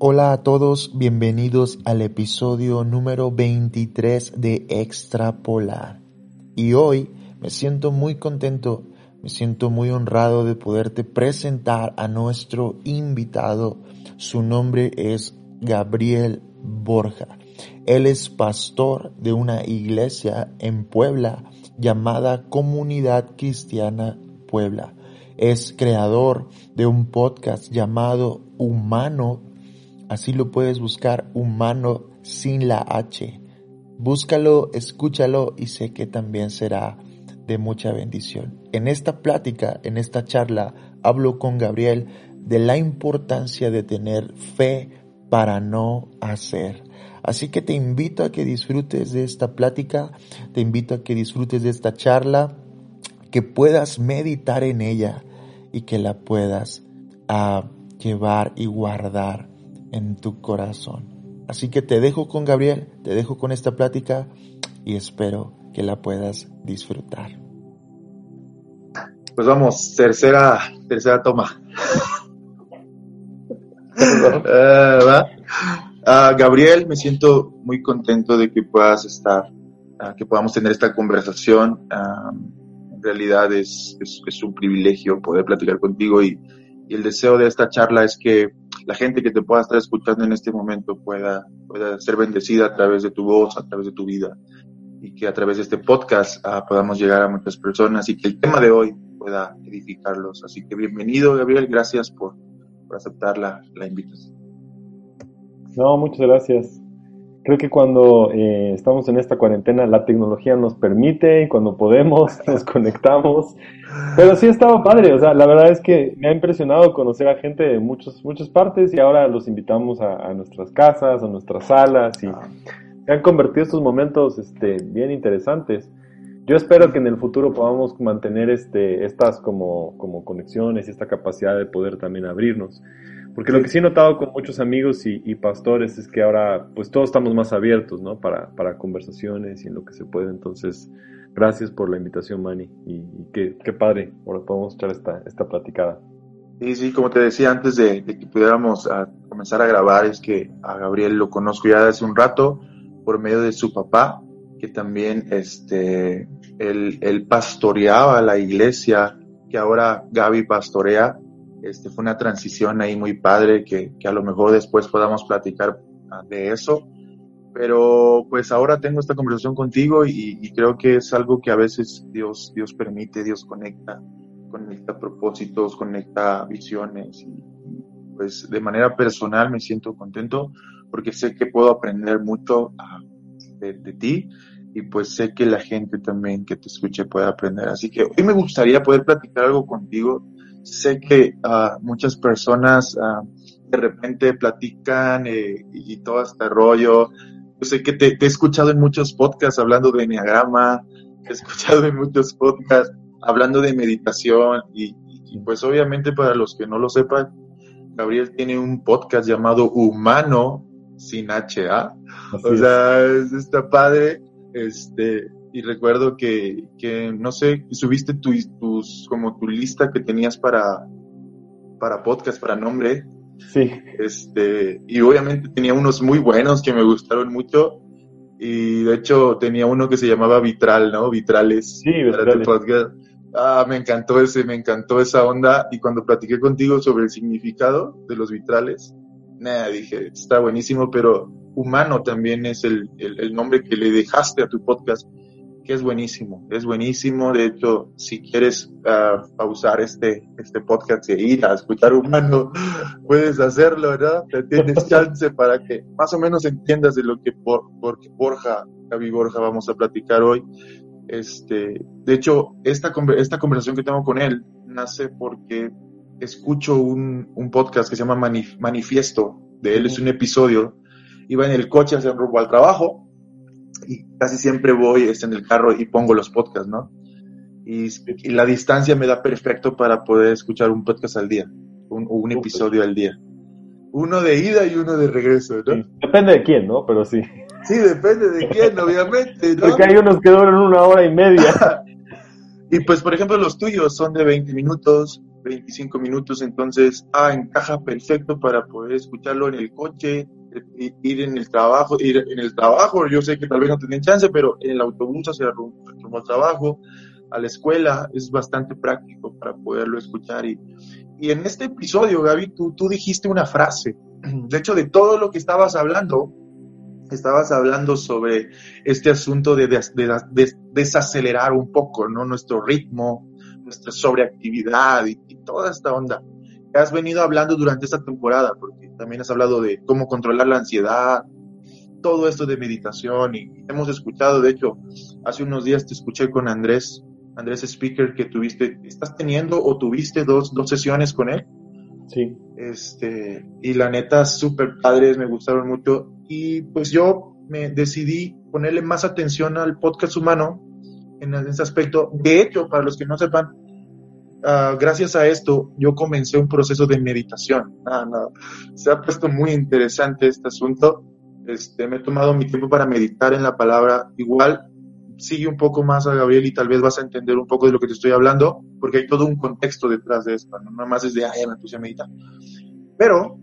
Hola a todos, bienvenidos al episodio número 23 de Extrapolar. Y hoy me siento muy contento, me siento muy honrado de poderte presentar a nuestro invitado. Su nombre es Gabriel Borja. Él es pastor de una iglesia en Puebla llamada Comunidad Cristiana Puebla. Es creador de un podcast llamado Humano Así lo puedes buscar humano sin la H. Búscalo, escúchalo y sé que también será de mucha bendición. En esta plática, en esta charla, hablo con Gabriel de la importancia de tener fe para no hacer. Así que te invito a que disfrutes de esta plática, te invito a que disfrutes de esta charla, que puedas meditar en ella y que la puedas ah, llevar y guardar en tu corazón. Así que te dejo con Gabriel, te dejo con esta plática y espero que la puedas disfrutar. Pues vamos, tercera, tercera toma. uh, Gabriel, me siento muy contento de que puedas estar, uh, que podamos tener esta conversación. en realidad es, es, un privilegio poder platicar contigo y, y el deseo de esta charla es que la gente que te pueda estar escuchando en este momento pueda, pueda ser bendecida a través de tu voz, a través de tu vida, y que a través de este podcast ah, podamos llegar a muchas personas y que el tema de hoy pueda edificarlos. Así que bienvenido, Gabriel, gracias por, por aceptar la, la invitación. No, muchas gracias creo que cuando eh, estamos en esta cuarentena la tecnología nos permite y cuando podemos nos conectamos. Pero sí estaba padre, o sea, la verdad es que me ha impresionado conocer a gente de muchos, muchas partes y ahora los invitamos a, nuestras casas, a nuestras salas y se han convertido estos momentos este, bien interesantes. Yo espero que en el futuro podamos mantener este, estas como, como conexiones y esta capacidad de poder también abrirnos. Porque lo que sí he notado con muchos amigos y, pastores es que ahora pues todos estamos más abiertos, ¿no? Para, para conversaciones y en lo que se puede. Entonces, gracias por la invitación, Manny. Y, qué, qué, padre, ahora podemos echar esta, esta platicada. Sí, sí, como te decía antes de, que pudiéramos a comenzar a grabar, es que a Gabriel lo conozco ya hace un rato por medio de su papá, que también este, él, él pastoreaba la iglesia que ahora Gaby pastorea este, fue una transición ahí muy padre que, que a lo mejor después podamos platicar ah, de eso. Pero pues ahora tengo esta conversación contigo y, creo que es algo que a veces Dios, Dios permite, Dios conecta, conecta propósitos, conecta visiones y pues de manera personal me siento contento porque sé que puedo aprender mucho ah, de, de, ti y pues sé que la gente también que te escuche puede aprender. Así que hoy me gustaría poder platicar algo contigo sé que uh, muchas personas uh, de repente platican eh, y todo este rollo. Yo sé que te, he escuchado en muchos podcasts hablando de enneagrama, he escuchado en muchos podcasts hablando de meditación y, y, pues obviamente para los que no lo sepan, Gabriel tiene un podcast llamado Humano sin HA. o sea, está padre. Este, y recuerdo que, que no sé, subiste tu, tus, como tu lista que tenías para, para podcast, para nombre. Sí. Este, y obviamente tenía unos muy buenos que me gustaron mucho. Y de hecho tenía uno que se llamaba Vitral, ¿no? Vitrales. Sí, Vitrales. Ah, me encantó ese, me encantó esa onda. Y cuando platiqué contigo sobre el significado de los vitrales, nada, dije, está buenísimo, pero humano también es el, el, el nombre que le dejaste a tu podcast que es buenísimo, es buenísimo. De hecho, si quieres uh, pausar este, este podcast e ir a escuchar humano, puedes hacerlo, ¿verdad? Te tienes chance para que más o menos entiendas de lo que por, por Borja, Gaby Borja, vamos a platicar hoy. Este, de hecho, esta, esta conversación que tengo con él nace porque escucho un, un podcast que se llama Manifiesto, de él es un episodio, iba en el coche hacia rumbo al trabajo y casi siempre voy este, en el carro y pongo los podcasts, ¿no? Y, la distancia me da perfecto para poder escuchar un podcast al día, un, un episodio al día. Uno de ida y uno de regreso, ¿no? Depende de quién, ¿no? Pero sí. Sí, depende de quién, obviamente. ¿no? Porque hay unos que duran una hora y media. y pues, por ejemplo, los tuyos son de 20 minutos, 25 minutos, entonces, ah, encaja perfecto para poder escucharlo en el coche, ir en el trabajo, ir en el trabajo, yo sé que tal vez no tienen chance, pero en el autobús hacia rumbo al trabajo, a la escuela, es bastante práctico para poderlo escuchar. Y, y en este episodio, Gaby, tú, tú dijiste una frase. De hecho, de todo lo que estabas hablando, estabas hablando sobre este asunto de, de, desacelerar un poco, ¿no? Nuestro ritmo, nuestra sobreactividad y, y toda esta onda que has venido hablando durante esta temporada, porque también has hablado de cómo controlar la ansiedad, todo esto de meditación y hemos escuchado, de hecho, hace unos días te escuché con Andrés, Andrés Speaker, que tuviste, estás teniendo o tuviste dos, dos sesiones con él. Sí. Este, y la neta, súper padres, me gustaron mucho. Y pues yo me decidí ponerle más atención al podcast humano en ese aspecto. De hecho, para los que no sepan, uh, gracias a esto yo comencé un proceso de meditación. Ah, no. Se ha puesto muy interesante este asunto. Este, me he tomado mi tiempo para meditar en la palabra. Igual sigue un poco más a Gabriel y tal vez vas a entender un poco de lo que te estoy hablando, porque hay todo un contexto detrás de esto, no más es de, ay, me puse a meditar. Pero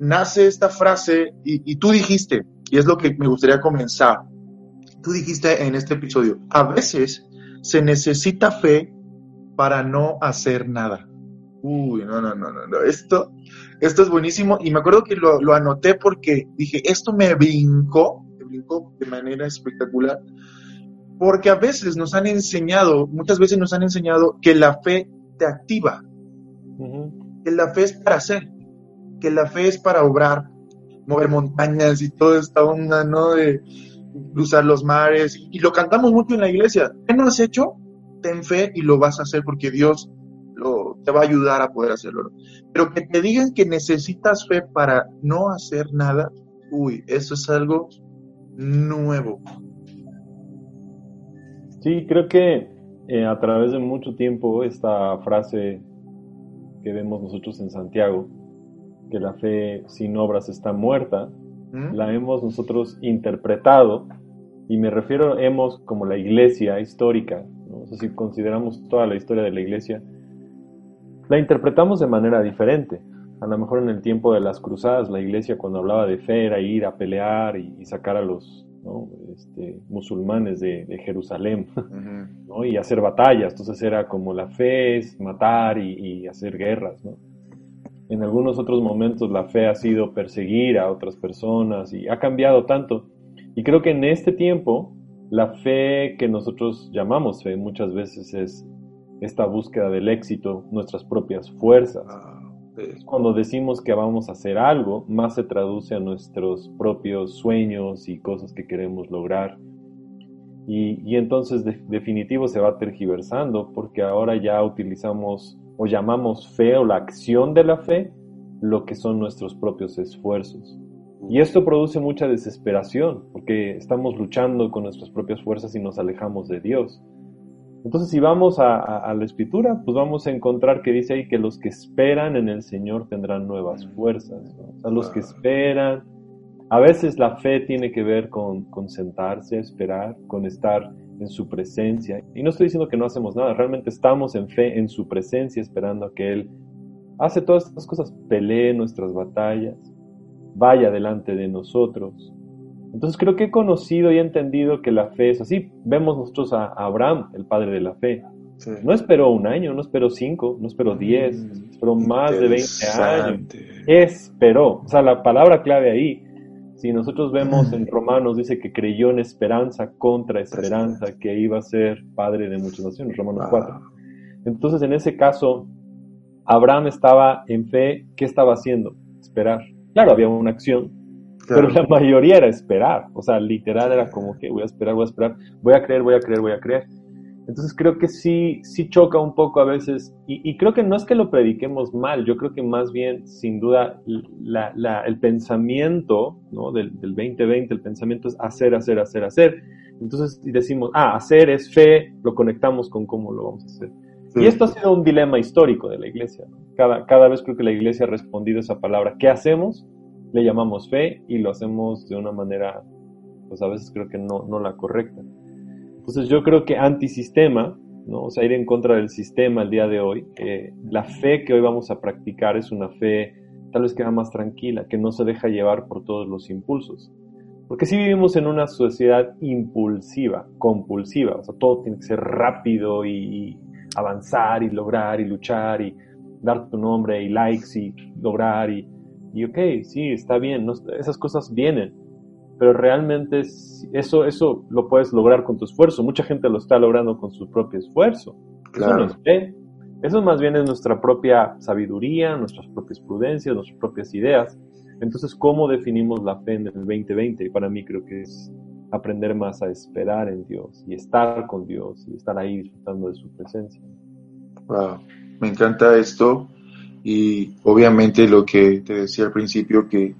nace esta frase y tú dijiste, y es lo que me gustaría comenzar, tú dijiste en este episodio, a veces se necesita fe para no hacer nada. Uy, no, no, no, no, Esto, esto es buenísimo y me acuerdo que lo, lo anoté porque dije, esto me brincó, me brincó de manera espectacular, porque a veces nos han enseñado, muchas veces nos han enseñado que la fe te activa, que la fe es para hacer, que la fe es para obrar, mover montañas y toda esta onda, ¿no? De cruzar los mares. Y lo cantamos mucho en la iglesia. ¿Qué no has hecho? Ten fe y lo vas a hacer porque Dios lo, te va a ayudar a poder hacerlo. Pero que te digan que necesitas fe para no hacer nada, uy, eso es algo nuevo. Sí, creo que eh, a través de mucho tiempo esta frase que vemos nosotros en Santiago, que la fe sin obras está muerta, ¿Mm? la hemos nosotros interpretado, y me refiero hemos como la iglesia histórica, si consideramos toda la historia de la iglesia, la interpretamos de manera diferente. A lo mejor en el tiempo de las cruzadas, la iglesia cuando hablaba de fe era ir a pelear y, sacar a los este, musulmanes de, Jerusalén y hacer batallas. Entonces era como la fe es matar y, hacer guerras. En algunos otros momentos la fe ha sido perseguir a otras personas y ha cambiado tanto. Y creo que en este tiempo la fe que nosotros llamamos fe muchas veces es esta búsqueda del éxito, nuestras propias fuerzas. Ah, Cuando decimos que vamos a hacer algo, más se traduce a nuestros propios sueños y cosas que queremos lograr. Y, entonces definitivo se va tergiversando porque ahora ya utilizamos o llamamos fe o la acción de la fe lo que son nuestros propios esfuerzos. Y esto produce mucha desesperación, porque estamos luchando con nuestras propias fuerzas y nos alejamos de Dios. Entonces, si vamos a, la escritura, pues vamos a encontrar que dice ahí que los que esperan en el Señor tendrán nuevas fuerzas. O sea, los que esperan. A veces la fe tiene que ver con, con sentarse, esperar, con estar en su presencia. Y no estoy diciendo que no hacemos nada, realmente estamos en fe, en su presencia, esperando a que Él hace todas estas cosas, pelee nuestras batallas, vaya delante de nosotros. Entonces creo que he conocido y he entendido que la fe es así. Vemos nosotros a Abraham, el padre de la fe. No esperó un año, no esperó cinco, no esperó diez, mm, esperó más de veinte años. Esperó. O sea, la palabra clave ahí, si nosotros vemos en Romanos, dice que creyó en esperanza contra esperanza, que iba a ser padre de muchas naciones, Romanos 4. Entonces, en ese caso, Abraham estaba en fe, ¿qué estaba haciendo? Esperar. Claro, había una acción, pero la mayoría era esperar. O sea, literal era como que voy a esperar, voy a esperar, voy a creer, voy a creer, voy a creer. Entonces creo que sí, sí choca un poco a veces, y, creo que no es que lo prediquemos mal, yo creo que más bien, sin duda, el pensamiento ¿no? del, 2020, el pensamiento es hacer, hacer, hacer, hacer. Entonces decimos, ah, hacer es fe, lo conectamos con cómo lo vamos a hacer. Y esto ha sido un dilema histórico de la iglesia. Cada, cada vez creo que la iglesia ha respondido esa palabra. ¿Qué hacemos? Le llamamos fe y lo hacemos de una manera, pues a veces creo que no, no la correcta. Entonces yo creo que antisistema, ¿no? o sea, ir en contra del sistema el día de hoy, la fe que hoy vamos a practicar es una fe tal vez que más tranquila, que no se deja llevar por todos los impulsos. Porque si vivimos en una sociedad impulsiva, compulsiva, o sea, todo tiene que ser rápido y avanzar y lograr y luchar y dar tu nombre y likes y lograr y, y ok, sí, está bien, esas cosas vienen, pero realmente eso, eso lo puedes lograr con tu esfuerzo. Mucha gente lo está logrando con su propio esfuerzo. Eso no es fe. Eso más bien es nuestra propia sabiduría, nuestras propias prudencias, nuestras propias ideas. Entonces, ¿cómo definimos la fe en el 2020? Y para mí creo que es aprender más a esperar en Dios y estar con Dios y estar ahí disfrutando de su presencia. Wow, me encanta esto y obviamente lo que te decía al principio que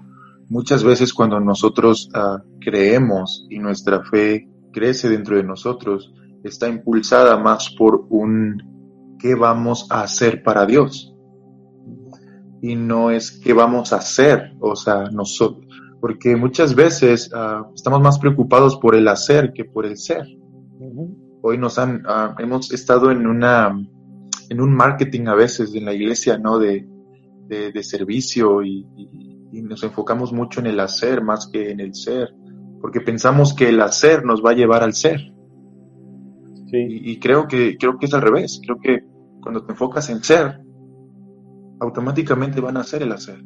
Muchas veces cuando nosotros ah, creemos y nuestra fe crece dentro de nosotros, está impulsada más por un qué vamos a hacer para Dios. Y no es qué vamos a hacer, o sea, nosotros, porque muchas veces ah, estamos más preocupados por el hacer que por el ser. Hoy nos han, ah, hemos estado en una, en un marketing a veces en la iglesia, ¿no? De, de, servicio y y nos enfocamos mucho en el hacer más que en el ser, porque pensamos que el hacer nos va a llevar al ser. Sí. Y, creo que creo que es al revés. Creo que cuando te enfocas en ser, automáticamente van a hacer el hacer.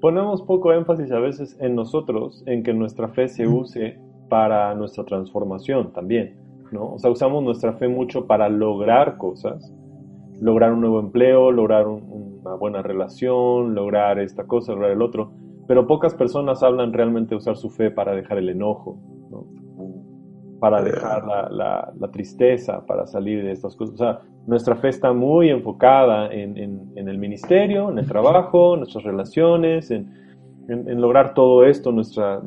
Ponemos poco énfasis a veces en nosotros, en que nuestra fe se use para nuestra transformación también, ¿no? O sea, usamos nuestra fe mucho para lograr cosas, lograr un nuevo empleo, lograr una buena relación, lograr esta cosa, lograr el otro. Pero pocas personas hablan realmente de usar su fe para dejar el enojo, para dejar la, tristeza, para salir de estas cosas. O sea, nuestra fe está muy enfocada en, el ministerio, en el trabajo, en nuestras relaciones, en, lograr todo esto, nuestra,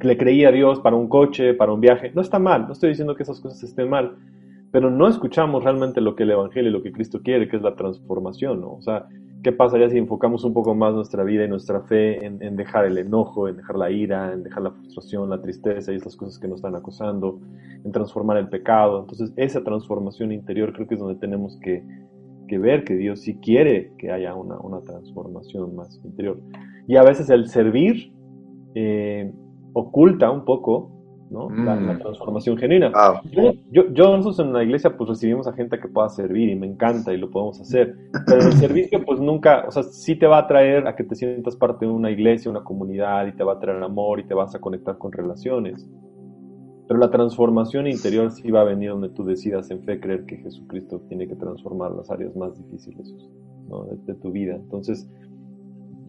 le creía a Dios para un coche, para un viaje. No está mal, no estoy diciendo que esas cosas estén mal, pero no escuchamos realmente lo que el Evangelio y lo que Cristo quiere, que es la transformación, ¿no? O sea, ¿qué pasaría si enfocamos un poco más nuestra vida y nuestra fe en, dejar el enojo, en dejar la ira, en dejar la frustración, la tristeza y estas cosas que nos están acosando, en transformar el pecado? Entonces, esa transformación interior creo que es donde tenemos que, ver que Dios sí quiere que haya una, transformación más interior. Y a veces el servir eh, oculta un poco ¿no? La, mm. transformación genuina. Yo, yo, nosotros en la iglesia pues recibimos a gente que pueda servir y me encanta y lo podemos hacer, pero el servicio pues nunca, o sea, sí te va a traer a que te sientas parte de una iglesia, una comunidad y te va a traer amor y te vas a conectar con relaciones. Pero la transformación interior sí va a venir donde tú decidas en fe creer que Jesucristo tiene que transformar las áreas más difíciles de, tu vida. Entonces,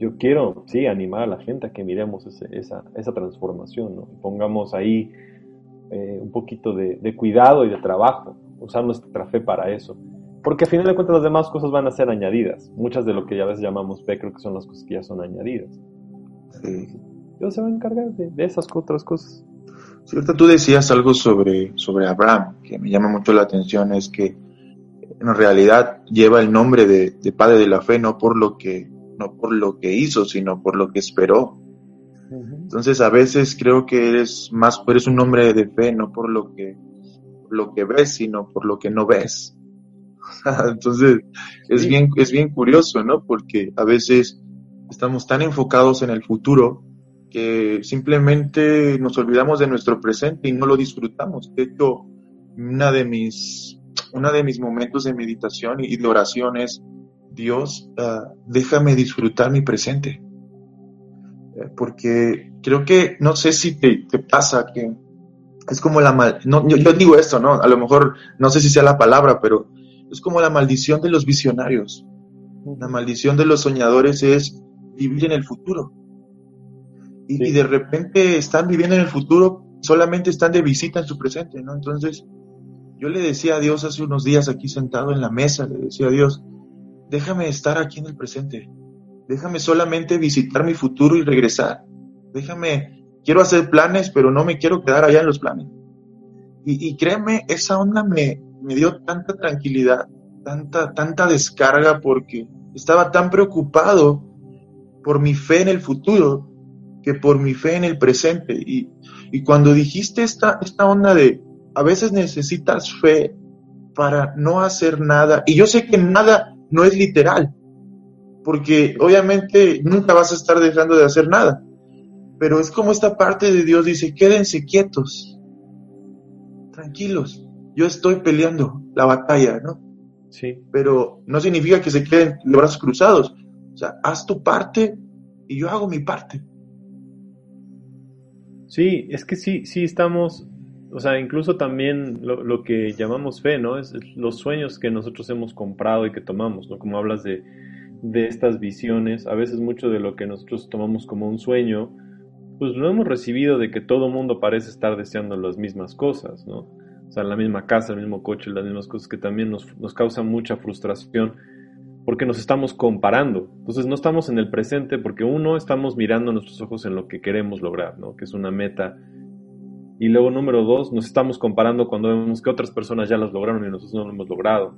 yo quiero, sí, animar a la gente a que miremos esa, esa, transformación, ¿no? pongamos ahí eh, un poquito de, cuidado y de trabajo, usar nuestra fe para eso. Porque al final de cuentas las demás cosas van a ser añadidas. Muchas de lo que ya a veces llamamos fe creo que son las cosas que ya son añadidas. Dios se va a encargar de, esas otras cosas. Cierto, tú decías algo sobre, sobre Abraham, que me llama mucho la atención, es que en realidad lleva el nombre de, de padre de la fe, no por lo que no por lo que hizo, sino por lo que esperó. Entonces a veces creo que eres más, eres un hombre de fe, no por lo que, lo que ves, sino por lo que no ves. Entonces es bien, es bien curioso, ¿no? Porque a veces estamos tan enfocados en el futuro que simplemente nos olvidamos de nuestro presente y no lo disfrutamos. De hecho, una de mis, una de mis momentos de meditación y de oración es Dios, ah, déjame disfrutar mi presente. Eh, porque creo que, no sé si te, pasa que es como la mal, no, yo, digo esto, ¿no? A lo mejor, no sé si sea la palabra, pero es como la maldición de los visionarios. La maldición de los soñadores es vivir en el futuro. Y, y, de repente están viviendo en el futuro, solamente están de visita en su presente, ¿no? Entonces, Yo le decía a Dios hace unos días aquí sentado en la mesa, le decía a Dios, déjame estar aquí en el presente, déjame solamente visitar mi futuro y regresar, déjame, quiero hacer planes, pero no me quiero quedar allá en los planes. Y, créeme, esa onda me, me dio tanta tranquilidad, tanta, tanta descarga porque estaba tan preocupado por mi fe en el futuro que por mi fe en el presente. Y, y cuando dijiste esta, esta onda de a veces necesitas fe para no hacer nada, y yo sé que nada no es literal, porque obviamente nunca vas a estar dejando de hacer nada, pero es como esta parte de Dios dice, quédense quietos, tranquilos, yo estoy peleando la batalla, ¿no? Sí. Pero no significa que se queden los brazos cruzados, o sea, haz tu parte y yo hago mi parte. Sí, es que sí, sí estamos, o sea, incluso también lo, que llamamos fe, ¿no? Es, los sueños que nosotros hemos comprado y que tomamos, ¿no? Como hablas de, de estas visiones, a veces mucho de lo que nosotros tomamos como un sueño, pues lo hemos recibido de que todo mundo parece estar deseando las mismas cosas, ¿no? O sea, la misma casa, el mismo coche, las mismas cosas que también nos, nos causan mucha frustración porque nos estamos comparando. Entonces no estamos en el presente porque uno, estamos mirando nuestros ojos en lo que queremos lograr, ¿no? que es una meta. Y luego número dos, nos estamos comparando cuando vemos que otras personas ya las lograron y nosotros no lo hemos logrado.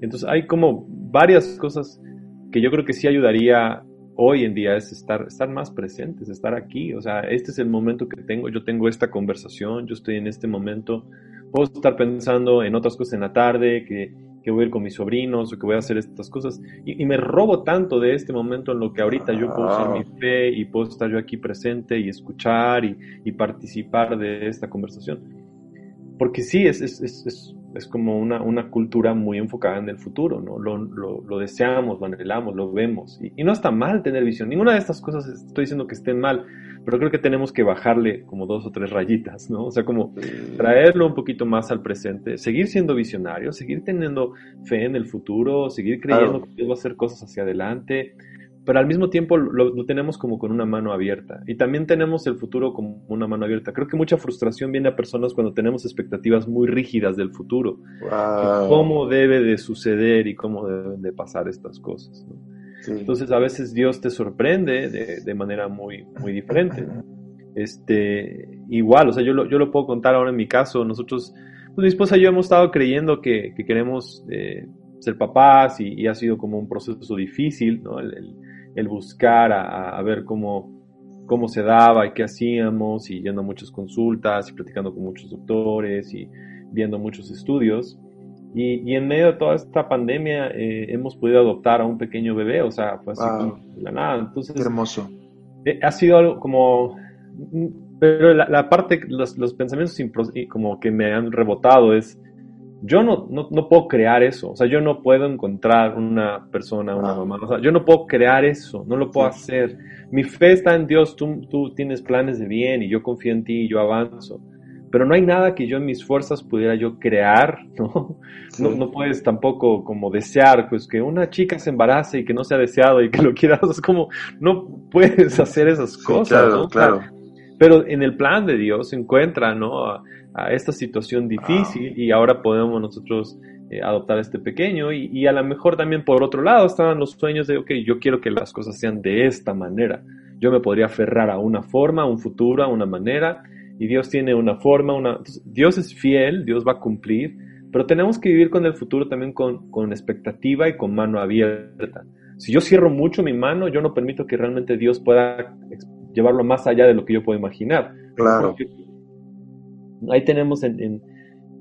Entonces hay como varias cosas que yo creo que sí ayudaría hoy en día es estar, estar más presentes, estar aquí. O sea, este es el momento que tengo, yo tengo esta conversación, yo estoy en este momento, puedo estar pensando en otras cosas en la tarde, que que voy a ir con mis sobrinos o que voy a hacer estas cosas. Y, me robo tanto de este momento en lo que ahorita yo puedo ser mi fe y puedo estar yo aquí presente y escuchar y, participar de esta conversación. Porque sí, es, es, es, es como una, una, cultura muy enfocada en el futuro, ¿no? Lo, lo, lo deseamos, lo anhelamos, lo vemos. Y, y, no está mal tener visión. Ninguna de estas cosas estoy diciendo que estén mal, pero creo que tenemos que bajarle como dos o tres rayitas, ¿no? O sea, como traerlo un poquito más al presente, seguir siendo visionario, seguir teniendo fe en el futuro, seguir creyendo que Dios va a hacer cosas hacia adelante, pero al mismo tiempo lo, tenemos como con una mano abierta. Y también tenemos el futuro como una mano abierta. Creo que mucha frustración viene a personas cuando tenemos expectativas muy rígidas del futuro. cómo debe de suceder y cómo deben de pasar estas cosas. ¿no? Entonces a veces Dios te sorprende de, manera muy, muy diferente. Este, igual, o sea, yo lo, yo lo puedo contar ahora en mi caso. Nosotros, pues mi esposa y yo hemos estado creyendo que, queremos eh, ser papás y, ha sido como un proceso difícil, ¿no? El, buscar a, ver cómo, cómo se daba y qué hacíamos y yendo a muchas consultas y platicando con muchos doctores y viendo muchos estudios. Y, en medio de toda esta pandemia eh, hemos podido adoptar a un pequeño bebé, o sea, fue así como la nada. Entonces, Qué hermoso. Eh, ha sido algo como... Pero la, parte, los, los, pensamientos como que me han rebotado es, yo no, no, no, puedo crear eso, o sea, yo no puedo encontrar una persona, una mamá, o sea, yo no puedo crear eso, no lo puedo hacer. Mi fe está en Dios, tú, tú tienes planes de bien y yo confío en ti y yo avanzo pero no hay nada que yo en mis fuerzas pudiera yo crear, ¿no? No, no, puedes tampoco como desear, pues que una chica se embarace y que no sea deseado y que lo quieras, es como, no puedes hacer esas cosas, claro, ¿no? Claro. Pero en el plan de Dios se encuentra, ¿no? A, esta situación difícil y ahora podemos nosotros eh, adoptar a este pequeño y, y, a lo mejor también por otro lado estaban los sueños de, ok, yo quiero que las cosas sean de esta manera. Yo me podría aferrar a una forma, a un futuro, a una manera y Dios tiene una forma, una... Dios es fiel, Dios va a cumplir, pero tenemos que vivir con el futuro también con, con expectativa y con mano abierta. Si yo cierro mucho mi mano, yo no permito que realmente Dios pueda llevarlo más allá de lo que yo puedo imaginar. Claro. Ahí tenemos en, en,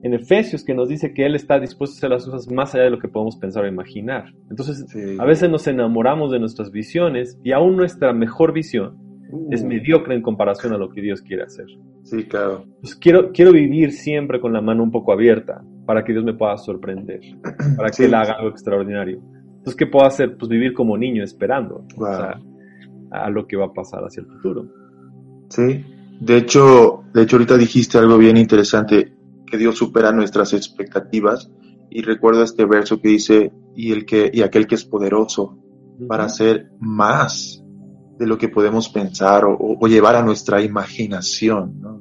en, Efesios que nos dice que Él está dispuesto a hacer las cosas más allá de lo que podemos pensar o imaginar. Entonces, a veces nos enamoramos de nuestras visiones y aún nuestra mejor visión es uh. mediocre en comparación a lo que Dios quiere hacer. Sí, claro. Pues quiero, quiero vivir siempre con la mano un poco abierta para que Dios me pueda sorprender, para que Él haga algo extraordinario. Entonces, ¿qué puedo hacer? Pues vivir como niño esperando a lo que va a pasar hacia el futuro. Sí, de hecho, de hecho ahorita dijiste algo bien interesante, que Dios supera nuestras expectativas y recuerdo este verso que dice, y, el que, y aquel que es poderoso para hacer más de lo que podemos pensar o, llevar a nuestra imaginación. ¿no?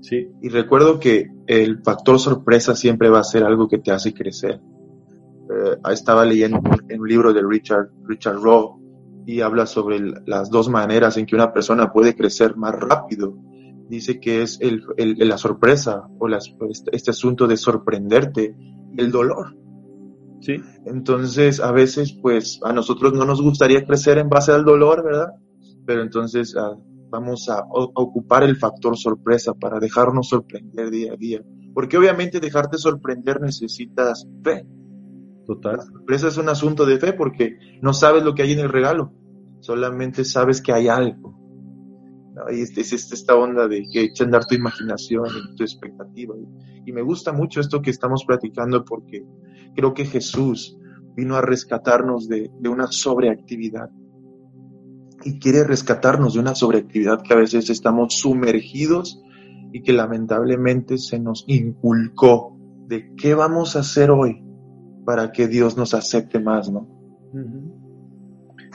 Sí. Y recuerdo que el factor sorpresa siempre va a ser algo que te hace crecer. Eh, estaba leyendo un, un libro de Richard, Richard Rowe y habla sobre las dos maneras en que una persona puede crecer más rápido. Dice que es el, la sorpresa o este, este asunto de sorprenderte el dolor. Sí. Entonces, a veces, pues, a nosotros no nos gustaría crecer en base al dolor, ¿verdad? Pero entonces ah, vamos a, a, ocupar el factor sorpresa para dejarnos sorprender día a día. Porque obviamente dejarte sorprender necesitas fe. Total. sorpresa es un asunto de fe porque no sabes lo que hay en el regalo, solamente sabes que hay algo. Y es, es, esta onda de que echa andar tu imaginación y tu expectativa. Y me gusta mucho esto que estamos platicando porque creo que Jesús vino a rescatarnos de, de una sobreactividad. Y quiere rescatarnos de una sobreactividad que a veces estamos sumergidos y que lamentablemente se nos inculcó de qué vamos a hacer hoy para que Dios nos acepte más, ¿no?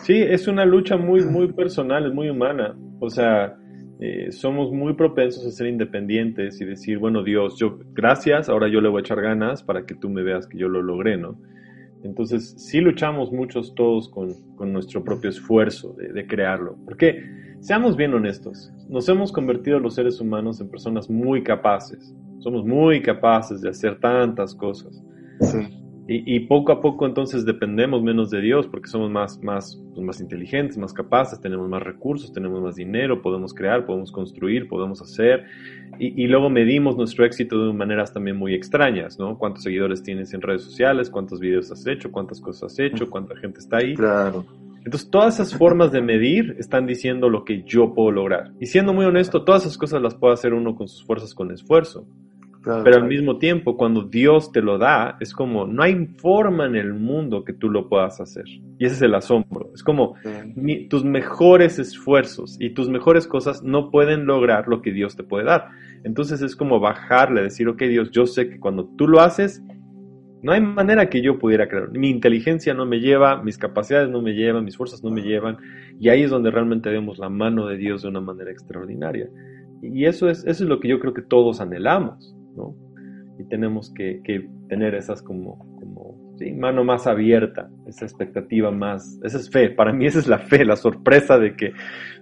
Sí, es una lucha muy, muy personal, es muy humana. O sea, eh, somos muy propensos a ser independientes y decir, bueno, Dios, yo, gracias, ahora yo le voy a echar ganas para que tú me veas que yo lo logré, ¿no? Entonces, sí luchamos muchos todos con, con nuestro propio esfuerzo de, de, crearlo. Porque, seamos bien honestos, nos hemos convertido los seres humanos en personas muy capaces. Somos muy capaces de hacer tantas cosas. Sí. Y, y, poco a poco entonces dependemos menos de Dios porque somos más, más, pues más inteligentes, más capaces, tenemos más recursos, tenemos más dinero, podemos crear, podemos construir, podemos hacer. Y, y, luego medimos nuestro éxito de maneras también muy extrañas, ¿no? ¿Cuántos seguidores tienes en redes sociales? ¿Cuántos videos has hecho? ¿Cuántas cosas has hecho? ¿Cuánta gente está ahí? Claro. Entonces todas esas formas de medir están diciendo lo que yo puedo lograr. Y siendo muy honesto, todas esas cosas las puede hacer uno con sus fuerzas, con esfuerzo. Claro, Pero al mismo tiempo, cuando Dios te lo da, es como, no hay forma en el mundo que tú lo puedas hacer. Y ese es el asombro. Es como, sí. tus mejores esfuerzos y tus mejores cosas no pueden lograr lo que Dios te puede dar. Entonces es como bajarle, decir, ok Dios, yo sé que cuando tú lo haces, no hay manera que yo pudiera creer. Mi inteligencia no me lleva, mis capacidades no me llevan, mis fuerzas no me llevan. Y ahí es donde realmente vemos la mano de Dios de una manera extraordinaria. Y eso es, eso es lo que yo creo que todos anhelamos. ¿No? Y tenemos que, que tener esas como, como sí, mano más abierta, esa expectativa más, esa es fe, para mí esa es la fe, la sorpresa de que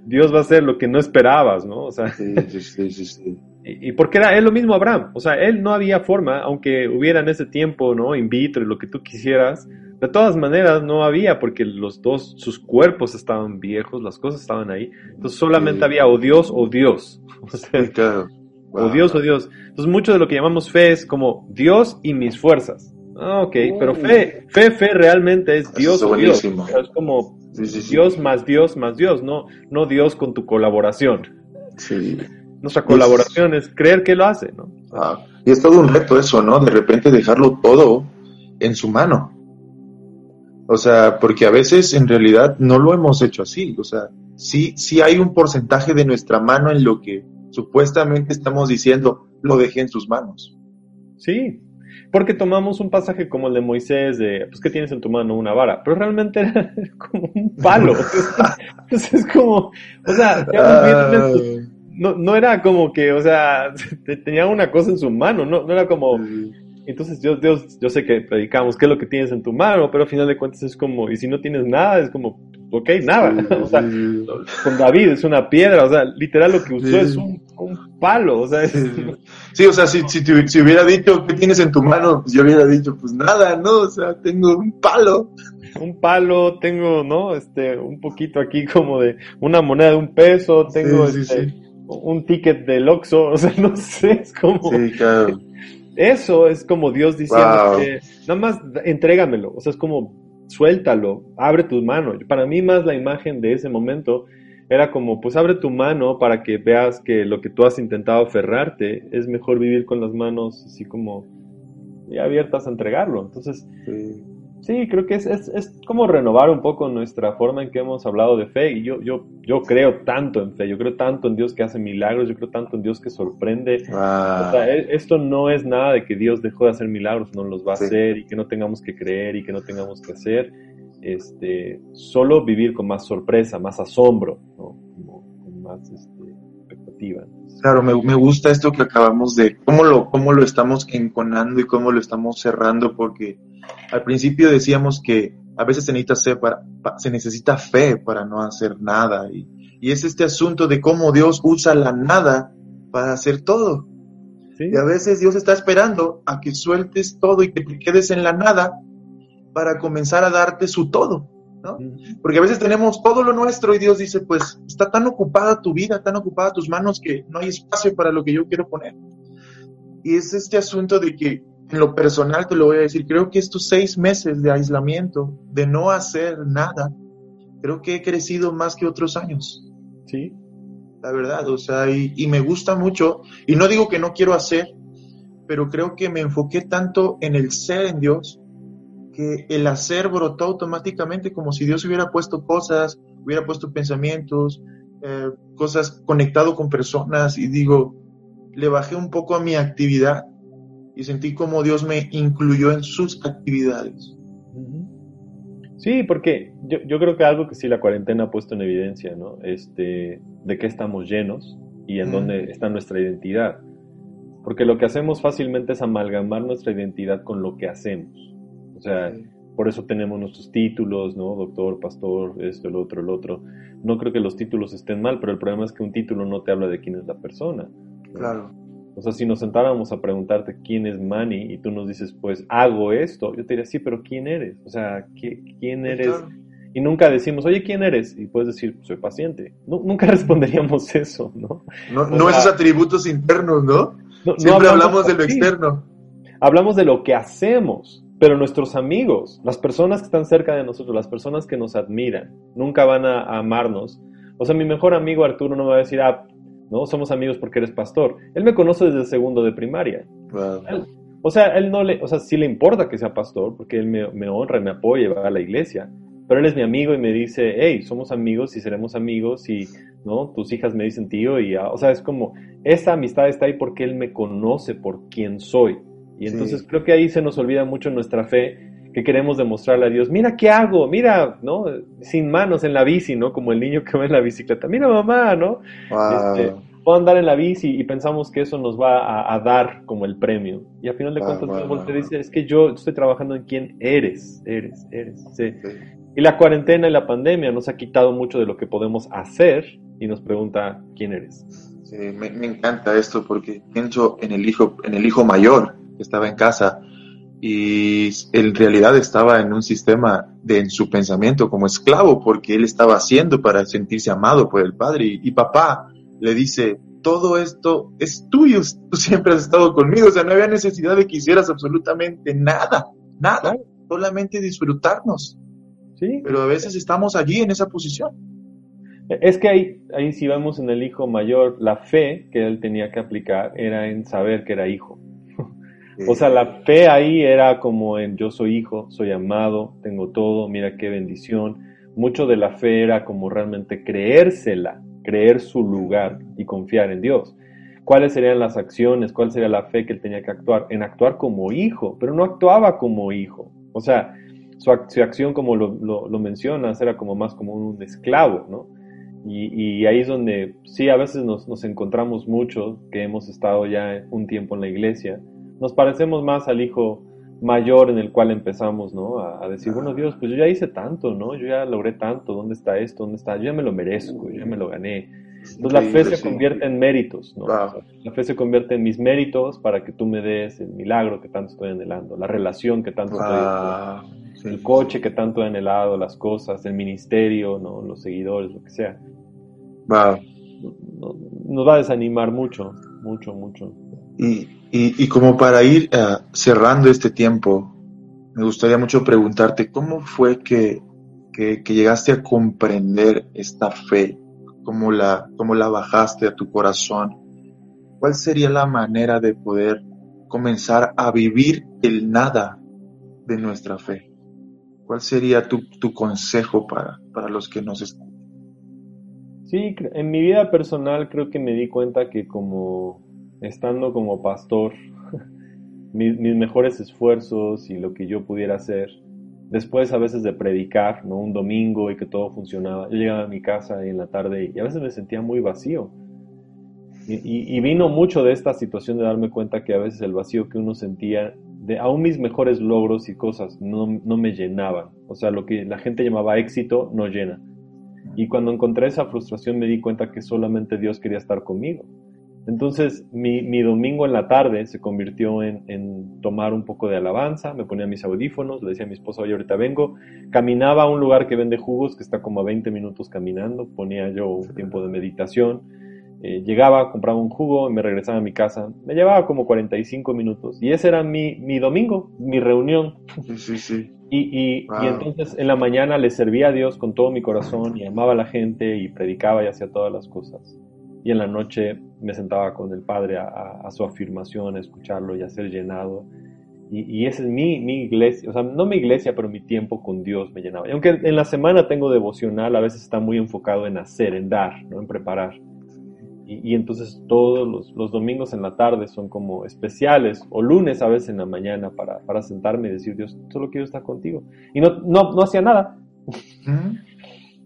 Dios va a hacer lo que no esperabas, ¿no? O sea, sí, sí, sí, sí. Y, y, porque era él lo mismo Abraham, o sea, él no había forma, aunque hubiera en ese tiempo, ¿no? In vitro y lo que tú quisieras, de todas maneras no había porque los dos, sus cuerpos estaban viejos, las cosas estaban ahí, entonces solamente había o Dios o Dios. O sea, sí, claro. Wow. O Dios o Dios. Entonces mucho de lo que llamamos fe es como Dios y mis fuerzas. Ah, ok, pero fe, fe, fe realmente es Dios o Dios. Es como sí, sí, Dios más Dios más Dios, no, no Dios con tu colaboración. Sí. Nuestra colaboración es creer que lo hace, ¿no? Ah, y es todo un reto eso, ¿no? De repente dejarlo todo en su mano. O sea, porque a veces en realidad no lo hemos hecho así. O sea, sí, sí hay un porcentaje de nuestra mano en lo que supuestamente estamos diciendo, lo dejé en sus manos. Sí, porque tomamos un pasaje como el de Moisés de, pues, ¿qué tienes en tu mano? Una vara. Pero realmente era como un palo. Entonces es como, o sea, ya no, no era como que, o sea, tenía una cosa en su mano, no, no era como... Entonces Dios, Dios, yo sé que predicamos qué es lo que tienes en tu mano, pero al final de cuentas es como, y si no tienes nada, es como, ok, nada. O sea, con David es una piedra, o sea, literal lo que usó es un, un, palo, o sea. Es... Sí, o sea, si, si, te, si, hubiera dicho qué tienes en tu mano, pues yo hubiera dicho, pues nada, ¿no? O sea, tengo un palo. Un palo, tengo, ¿no? Este, un poquito aquí como de una moneda de un peso, tengo sí, este, sí, un ticket del Oxxo, o sea, no sé, es como... Sí, claro. Eso es como Dios diciendo wow. que nada más entrégamelo, o sea, es como suéltalo, abre tus manos. Para mí más la imagen de ese momento era como, pues abre tu mano para que veas que lo que tú has intentado aferrarte es mejor vivir con las manos así como ya abiertas a entregarlo. Entonces, sí, sí creo que es, es, es, como renovar un poco nuestra forma en que hemos hablado de fe. Y yo, yo, yo creo tanto en fe, yo creo tanto en Dios que hace milagros, yo creo tanto en Dios que sorprende. Wow. O sea, e, esto no es nada de que Dios dejó de hacer milagros, no los va a hacer y que no tengamos que creer y que no tengamos que hacer. Este, solo vivir con más sorpresa, más asombro, ¿no? Como, con más este, positiva. Claro, me, me, gusta esto que acabamos de, cómo lo, cómo lo estamos enconando y cómo lo estamos cerrando, porque al principio decíamos que a veces se necesita, para, se necesita fe para no hacer nada. Y, y, es este asunto de cómo Dios usa la nada para hacer todo. ¿Sí? Y a veces Dios está esperando a que sueltes todo y que te quedes en la nada para comenzar a darte su todo. ¿No? Porque a veces tenemos todo lo nuestro y Dios dice, pues está tan ocupada tu vida, tan ocupada tus manos que no hay espacio para lo que yo quiero poner. Y es este asunto de que en lo personal te lo voy a decir, creo que estos seis meses de aislamiento, de no hacer nada, creo que he crecido más que otros años. Sí. La verdad, o sea, y, y me gusta mucho, y no digo que no quiero hacer, pero creo que me enfoqué tanto en el ser en Dios, que el hacer brotó automáticamente como si Dios hubiera puesto cosas, hubiera puesto pensamientos, eh, cosas conectado con personas, y digo, le bajé un poco a mi actividad y sentí como Dios me incluyó en sus actividades. Sí, porque yo, yo, creo que algo que sí la cuarentena ha puesto en evidencia, ¿no? Este, de qué estamos llenos y en mm. dónde está nuestra identidad. Porque lo que hacemos fácilmente es amalgamar nuestra identidad con lo que hacemos. O sea, sí. por eso tenemos nuestros títulos, ¿no? Doctor, pastor, esto, el otro, el otro. No creo que los títulos estén mal, pero el problema es que un título no te habla de quién es la persona. Claro. O sea, si nos sentáramos a preguntarte quién es Manny y tú nos dices, pues hago esto, yo te diría, sí, pero ¿quién eres? O sea, ¿quién eres? Claro. Y nunca decimos, oye, ¿quién eres? Y puedes decir, soy paciente. No, nunca responderíamos eso, ¿no? No, no sea, esos atributos internos, ¿no? no Siempre hablamos, hablamos de lo externo. Hablamos de lo que hacemos, pero nuestros amigos, las personas que están cerca de nosotros, las personas que nos admiran, nunca van a, a amarnos. O sea, mi mejor amigo Arturo no me va a decir, ah, ¿no? Somos amigos porque eres pastor. Él me conoce desde el segundo de primaria. Wow. Él, o sea, él no le, o sea, sí le importa que sea pastor porque él me, me honra me apoya, va a la iglesia. Pero él es mi amigo y me dice, hey, somos amigos y seremos amigos y, ¿no? Tus hijas me dicen tío y, o sea, es como, esa amistad está ahí porque él me conoce por quien soy. Y entonces sí. creo que ahí se nos olvida mucho nuestra fe que queremos demostrarle a Dios, mira qué hago, mira, ¿no? Sin manos en la bici, ¿no? Como el niño que va en la bicicleta, mira mamá, ¿no? Wow. Este, puedo andar en la bici y pensamos que eso nos va a, a dar como el premio. Y al final de cuentas, wow, wow, te dice, es que yo estoy trabajando en quién eres, eres, eres. Sí. Sí. Y la cuarentena y la pandemia nos ha quitado mucho de lo que podemos hacer y nos pregunta quién eres. Sí, me, me encanta esto porque pienso en el hijo, en el hijo mayor estaba en casa y en realidad estaba en un sistema de en su pensamiento como esclavo porque él estaba haciendo para sentirse amado por el padre. Y, y, papá le dice todo esto es tuyo tú siempre has estado conmigo o sea no había necesidad de que hicieras absolutamente nada nada ¿Sí? solamente disfrutarnos sí. Pero a veces estamos allí en esa posición. Es que ahí, ahí si vemos en el hijo mayor. La fe que él tenía que aplicar era en saber que era hijo o sea, la fe ahí era como en yo soy hijo, soy amado, tengo todo, mira qué bendición. Mucho de la fe era como realmente creérsela, creer su lugar y confiar en Dios. ¿Cuáles serían las acciones? ¿Cuál sería la fe que él tenía que actuar? En actuar como hijo, pero no actuaba como hijo. O sea, su, acción, como lo, lo, lo, mencionas, era como más como un esclavo, ¿no? Y, y ahí es donde sí, a veces nos, nos encontramos mucho, que hemos estado ya un tiempo en la iglesia, nos parecemos más al hijo mayor en el cual empezamos, ¿no? A, a, decir, bueno, Dios, pues yo ya hice tanto, ¿no? Yo ya logré tanto, ¿dónde está esto? ¿Dónde está? Yo ya me lo merezco, yo ya me lo gané. Entonces la fe se convierte en méritos, ¿no? La fe se convierte en mis méritos para que tú me des el milagro que tanto estoy anhelando, la relación que tanto estoy anhelando, sí, el coche que tanto he anhelado, las cosas, el ministerio, ¿no? Los seguidores, lo que sea. Wow. Nos va a desanimar mucho, mucho, mucho. Y, y, y como para ir uh, cerrando este tiempo, me gustaría mucho preguntarte, ¿cómo fue que, que, que, llegaste a comprender esta fe? ¿Cómo la, ¿Cómo la bajaste a tu corazón? ¿Cuál sería la manera de poder comenzar a vivir el nada de nuestra fe? ¿Cuál sería tu, tu consejo para, para los que nos están? Sí, en mi vida personal creo que me di cuenta que como estando como pastor, mis, mejores esfuerzos y lo que yo pudiera hacer, después a veces de predicar, ¿no? Un domingo y que todo funcionaba, yo llegaba a mi casa y en la tarde y a veces me sentía muy vacío. Y, vino mucho de esta situación de darme cuenta que a veces el vacío que uno sentía, de aún mis mejores logros y cosas, no, no me llenaban. O sea, lo que la gente llamaba éxito no llena. Y cuando encontré esa frustración me di cuenta que solamente Dios quería estar conmigo. Entonces mi, mi domingo en la tarde se convirtió en, en, tomar un poco de alabanza, me ponía mis audífonos, le decía a mi esposa, oye, ahorita vengo, caminaba a un lugar que vende jugos, que está como a 20 minutos caminando, ponía yo un tiempo de meditación, eh, llegaba, compraba un jugo, me regresaba a mi casa, me llevaba como 45 minutos y ese era mi, mi domingo, mi reunión. Sí, sí, sí. Y, y, y, entonces en la mañana le servía a Dios con todo mi corazón y amaba a la gente y predicaba y hacía todas las cosas. Y en la noche me sentaba con el Padre a, su afirmación, a escucharlo y a ser llenado. Y, y esa es mi, mi, iglesia, o sea, no mi iglesia, pero mi tiempo con Dios me llenaba. Y aunque en la semana tengo devocional, a veces está muy enfocado en hacer, en dar, ¿no? en preparar. Y, entonces todos los, los, domingos en la tarde son como especiales, o lunes a veces en la mañana para, para sentarme y decir, Dios, solo quiero estar contigo. Y no, no, no hacía nada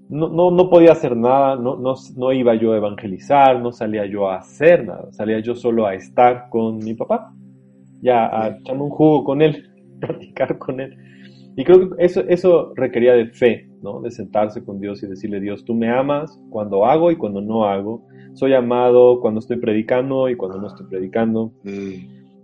no, no, no podía hacer nada, no, no, no, iba yo a evangelizar, no salía yo a hacer nada, salía yo solo a estar con mi papá, ya a echarme un jugo con él, practicar con él. Y creo que eso, eso requería de fe, ¿no? De sentarse con Dios y decirle, Dios, tú me amas cuando hago y cuando no hago. Soy amado cuando estoy predicando y cuando no estoy predicando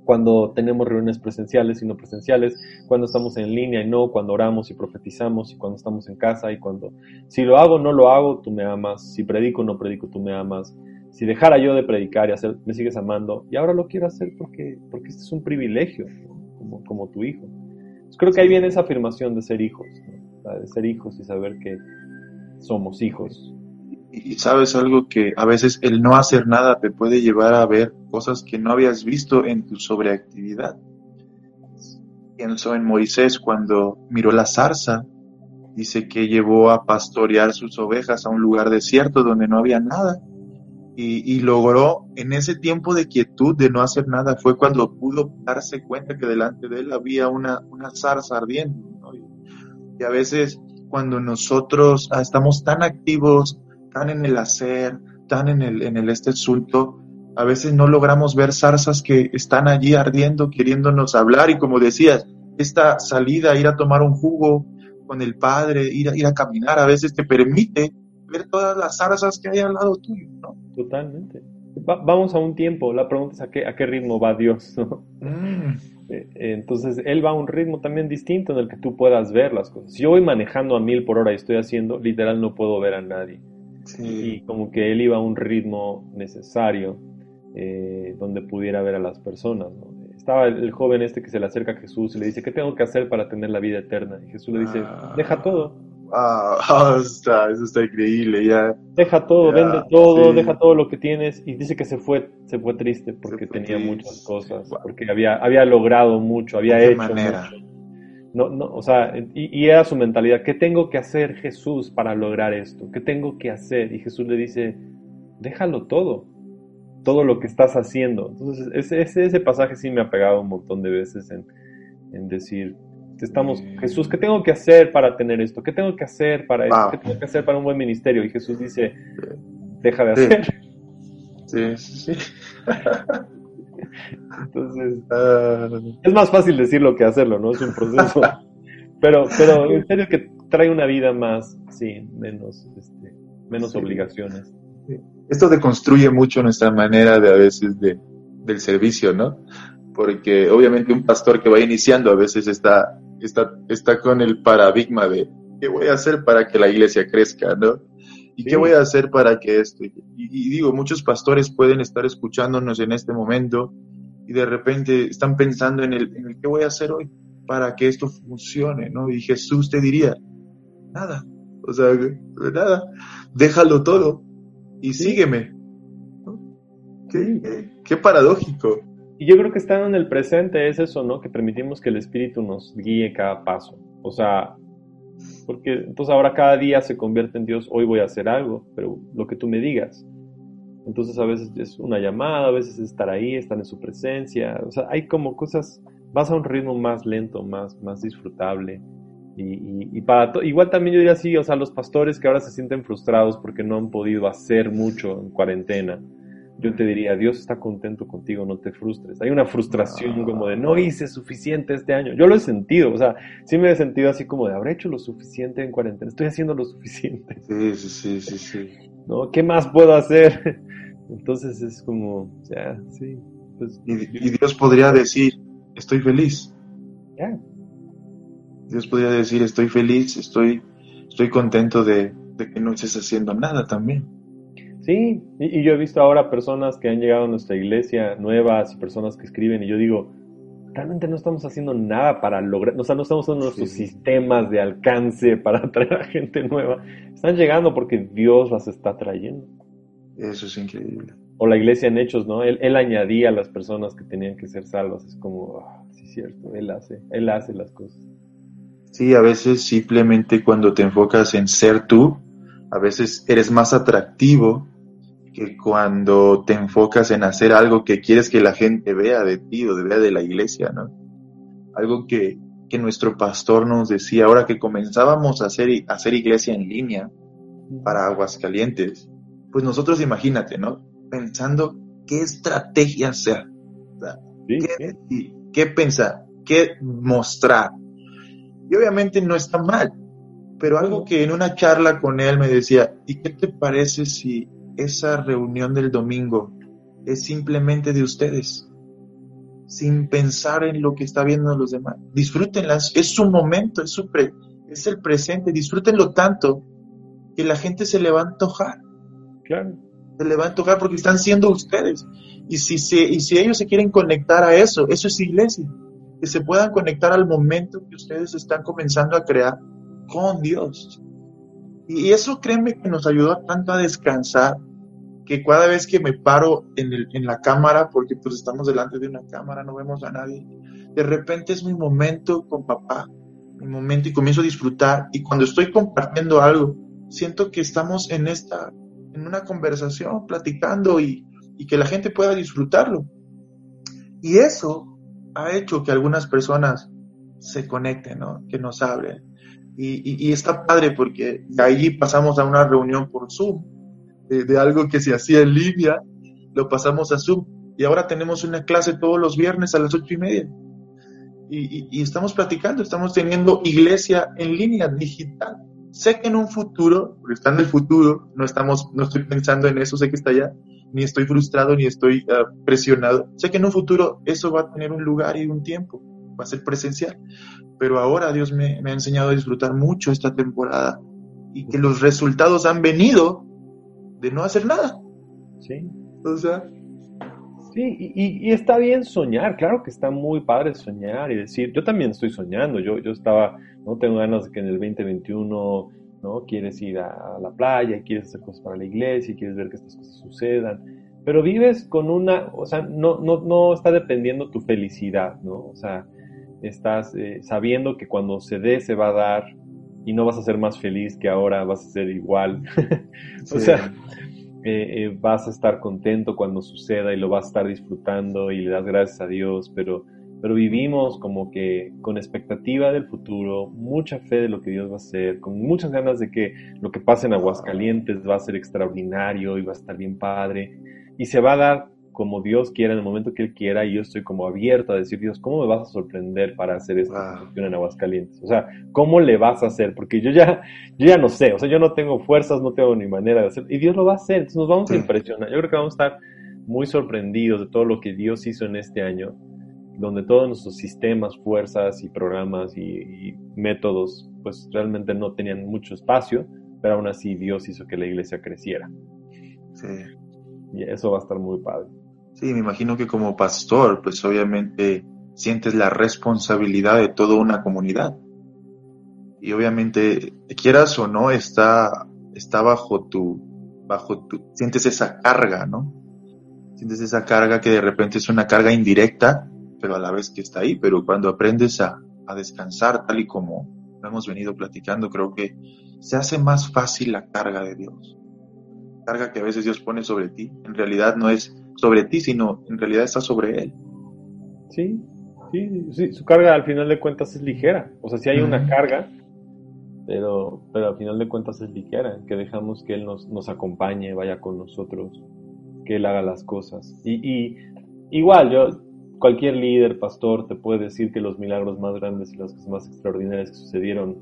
cuando tenemos reuniones presenciales y no presenciales, cuando estamos en línea y no, cuando oramos y profetizamos y cuando estamos en casa y cuando si lo hago no lo hago, tú me amas, si predico no predico, tú me amas, si dejara yo de predicar y hacer, me sigues amando y ahora lo quiero hacer porque, porque este es un privilegio como, como tu hijo. creo que ahí viene esa afirmación de ser hijos, de ser hijos y saber que somos hijos y sabes algo que a veces el no hacer nada te puede llevar a ver cosas que no habías visto en tu sobreactividad. Pienso en Moisés cuando miró la zarza, dice que llevó a pastorear sus ovejas a un lugar desierto donde no había nada. Y, logró en ese tiempo de quietud, de no hacer nada, fue cuando pudo darse cuenta que delante de él había una, una zarza ardiendo. Y, a veces cuando nosotros ah, estamos tan activos, tan en el hacer, tan en el, en el este asunto, a veces no logramos ver zarzas que están allí ardiendo, queriéndonos hablar y como decías, esta salida, ir a tomar un jugo con el Padre, ir a, ir a caminar, a veces te permite ver todas las zarzas que hay al lado tuyo, ¿no? Totalmente. vamos a un tiempo, la pregunta es a qué, a qué ritmo va Dios, ¿no? Mm. Eh, entonces, Él va a un ritmo también distinto en el que tú puedas ver las cosas. Si yo voy manejando a mil por hora y estoy haciendo, literal no puedo ver a nadie. Y como que él iba a un ritmo necesario eh, donde pudiera ver a las personas. Estaba el, joven este que se le acerca a Jesús y le dice, ¿qué tengo que hacer para tener la vida eterna? Y Jesús le dice, ah. deja todo. Ah, está, eso está increíble, ya. Deja todo, vende todo, deja todo lo que tienes. Y dice que se fue, se fue triste porque tenía muchas cosas, porque había, había logrado mucho, había hecho manera? mucho. No, no, o sea, y, era su mentalidad, ¿qué tengo que hacer Jesús para lograr esto? ¿Qué tengo que hacer? Y Jesús le dice, déjalo todo, todo lo que estás haciendo. Entonces, ese, ese, pasaje sí me ha pegado un montón de veces en, en decir, estamos, Jesús, ¿qué tengo que hacer para tener esto? ¿Qué tengo que hacer para esto? ¿Qué tengo que hacer para un buen ministerio? Y Jesús dice, deja de hacer. Sí, sí, sí. Entonces, ah. es más fácil decirlo que hacerlo, ¿no? Es un proceso. pero, pero en serio que trae una vida más, sí, menos, este, menos obligaciones. Esto deconstruye mucho nuestra manera de a veces de, del servicio, ¿no? Porque obviamente un pastor que va iniciando a veces está, está, está con el paradigma de qué voy a hacer para que la iglesia crezca, ¿no? ¿Y qué voy a hacer para que esto? Y, digo, muchos pastores pueden estar escuchándonos en este momento y de repente están pensando en el, en qué voy a hacer hoy para que esto funcione, ¿no? Y Jesús te diría, nada, o sea, nada, déjalo todo y sígueme. Qué, qué, paradójico. Y yo creo que estando en el presente es eso, ¿no? Que permitimos que el Espíritu nos guíe cada paso. O sea, porque entonces ahora cada día se convierte en Dios, hoy voy a hacer algo, pero lo que tú me digas. Entonces a veces es una llamada, a veces es estar ahí, estar en su presencia, o sea, hay como cosas, vas a un ritmo más lento, más, más disfrutable. Y, y, para igual también yo diría así, o sea, los pastores que ahora se sienten frustrados porque no han podido hacer mucho en cuarentena, yo te diría, Dios está contento contigo, no te frustres. Hay una frustración como de no hice suficiente este año. Yo lo he sentido, o sea, sí me he sentido así como de habré hecho lo suficiente en cuarentena, estoy haciendo lo suficiente. Sí, sí, sí, sí. ¿No? ¿Qué más puedo hacer? Entonces es como, sea, sí. Pues, y, y, Dios podría decir, estoy feliz. Ya. Dios podría decir, estoy feliz, estoy, estoy contento de, de que no estés haciendo nada también. Sí, y, yo he visto ahora personas que han llegado a nuestra iglesia nuevas y personas que escriben y yo digo, realmente no estamos haciendo nada para lograr, o sea, no estamos usando nuestros sistemas de alcance para atraer a gente nueva. Están llegando porque Dios las está trayendo. Eso es increíble. O la iglesia en Hechos, ¿no? Él, él añadía a las personas que tenían que ser salvas. Es como, ah, sí, es cierto, Él hace, Él hace las cosas. Sí, a veces simplemente cuando te enfocas en ser tú, a veces eres más atractivo que cuando te enfocas en hacer algo que quieres que la gente vea de ti o de vea de la iglesia, ¿no? Algo que, que nuestro pastor nos decía ahora que comenzábamos a hacer, a hacer iglesia en línea para Aguascalientes, pues nosotros imagínate, ¿no? Pensando qué estrategia hacer, ¿Qué, qué pensar, qué mostrar. Y obviamente no está mal, pero algo que en una charla con él me decía, ¿y qué te parece si esa reunión del domingo es simplemente de ustedes, sin pensar en lo que está viendo los demás? Disfrútenlas, es su momento, es, su es el presente, disfrútenlo tanto que la gente se le va a antojar. Claro. Se le va a antojar porque están siendo ustedes. Y si, se, y si ellos se quieren conectar a eso, eso es iglesia. Que se puedan conectar al momento que ustedes están comenzando a crear con Dios. Y eso créeme que nos ayudó tanto a descansar, que cada vez que me paro en, el, en la cámara, porque pues estamos delante de una cámara, no vemos a nadie, de repente es mi momento con papá, mi momento y comienzo a disfrutar. Y cuando estoy compartiendo algo, siento que estamos en esta, en una conversación, platicando y, y que la gente pueda disfrutarlo. Y eso ha hecho que algunas personas se conecten, ¿no? Que nos hablen. Y, está padre porque de ahí pasamos a una reunión por Zoom, de, algo que se hacía en línea, lo pasamos a Zoom. Y ahora tenemos una clase todos los viernes a las ocho y media. Y, estamos platicando, estamos teniendo iglesia en línea, digital. Sé que en un futuro, porque está en el futuro, no, estamos, no estoy pensando en eso, sé que está allá, ni estoy frustrado, ni estoy ah, presionado. Sé que en un futuro eso va a tener un lugar y un tiempo, va a ser presencial pero ahora Dios me, ha enseñado a disfrutar mucho esta temporada y que los resultados han venido de no hacer nada. Sí. O sea. Sí, y, está bien soñar, claro que está muy padre soñar y decir, yo también estoy soñando, yo, yo estaba, no tengo ganas de que en el 2021, ¿no? Quieres ir a, la playa, quieres hacer cosas para la iglesia, quieres ver que estas cosas sucedan, pero vives con una, o sea, no, no, no está dependiendo tu felicidad, ¿no? O sea, estás eh, sabiendo que cuando se dé se va a dar y no vas a ser más feliz que ahora, vas a ser igual. o sea, eh, eh, vas a estar contento cuando suceda y lo vas a estar disfrutando y le das gracias a Dios, pero, pero vivimos como que con expectativa del futuro, mucha fe de lo que Dios va a hacer, con muchas ganas de que lo que pase en Aguascalientes va a ser extraordinario y va a estar bien padre y se va a dar como Dios quiera, en el momento que Él quiera, y yo estoy como abierto a decir, Dios, ¿cómo me vas a sorprender para hacer esta cuestión en Aguascalientes? O sea, ¿cómo le vas a hacer? Porque yo ya, yo ya no sé, o sea, yo no tengo fuerzas, no tengo ni manera de hacer, y Dios lo va a hacer, entonces nos vamos a impresionar. Yo creo que vamos a estar muy sorprendidos de todo lo que Dios hizo en este año, donde todos nuestros sistemas, fuerzas y programas y, y métodos, pues realmente no tenían mucho espacio, pero aún así Dios hizo que la iglesia creciera. Sí. Y eso va a estar muy padre. Sí, me imagino que como pastor, pues obviamente sientes la responsabilidad de toda una comunidad. Y obviamente, quieras o no, está, está bajo tu, bajo tu, sientes esa carga, ¿no? Sientes esa carga que de repente es una carga indirecta, pero a la vez que está ahí. Pero cuando aprendes a, a descansar, tal y como hemos venido platicando, creo que se hace más fácil la carga de Dios. Carga que a veces Dios pone sobre ti, en realidad no es sobre ti, sino en realidad está sobre Él. Sí, sí, sí, su carga al final de cuentas es ligera. O sea, sí hay una carga, pero, pero al final de cuentas es ligera, que dejamos que Él nos, nos acompañe, vaya con nosotros, que Él haga las cosas. Y, y igual, yo, cualquier líder, pastor, te puede decir que los milagros más grandes y las cosas más extraordinarias que sucedieron